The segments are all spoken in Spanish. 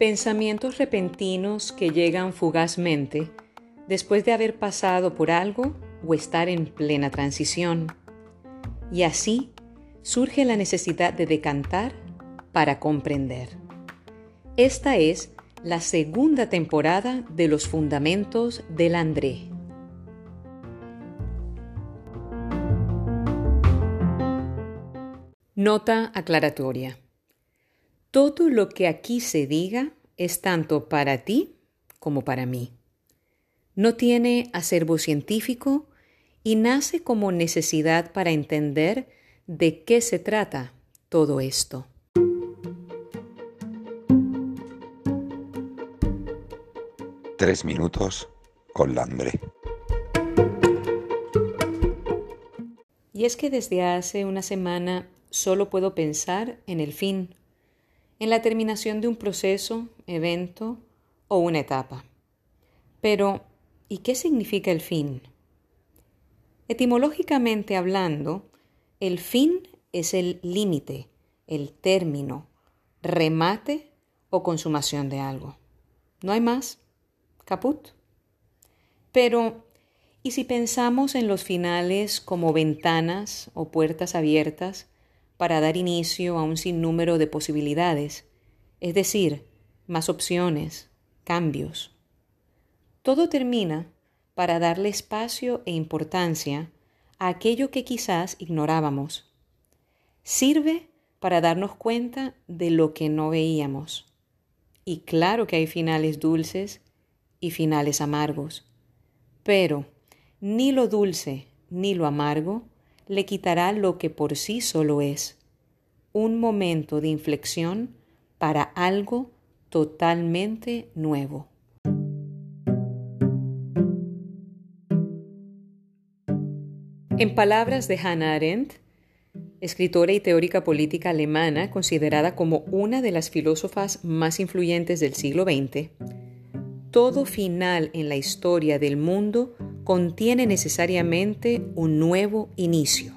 Pensamientos repentinos que llegan fugazmente después de haber pasado por algo o estar en plena transición. Y así surge la necesidad de decantar para comprender. Esta es la segunda temporada de los Fundamentos del André. Nota aclaratoria. Todo lo que aquí se diga es tanto para ti como para mí. No tiene acervo científico y nace como necesidad para entender de qué se trata todo esto. Tres minutos con Landre. Y es que desde hace una semana solo puedo pensar en el fin en la terminación de un proceso, evento o una etapa. Pero, ¿y qué significa el fin? Etimológicamente hablando, el fin es el límite, el término, remate o consumación de algo. No hay más. Caput. Pero, ¿y si pensamos en los finales como ventanas o puertas abiertas para dar inicio a un sinnúmero de posibilidades, es decir, más opciones, cambios. Todo termina para darle espacio e importancia a aquello que quizás ignorábamos. Sirve para darnos cuenta de lo que no veíamos. Y claro que hay finales dulces y finales amargos, pero ni lo dulce ni lo amargo le quitará lo que por sí solo es, un momento de inflexión para algo totalmente nuevo. En palabras de Hannah Arendt, escritora y teórica política alemana considerada como una de las filósofas más influyentes del siglo XX, todo final en la historia del mundo contiene necesariamente un nuevo inicio.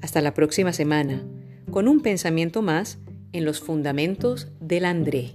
Hasta la próxima semana, con un pensamiento más en los fundamentos del André.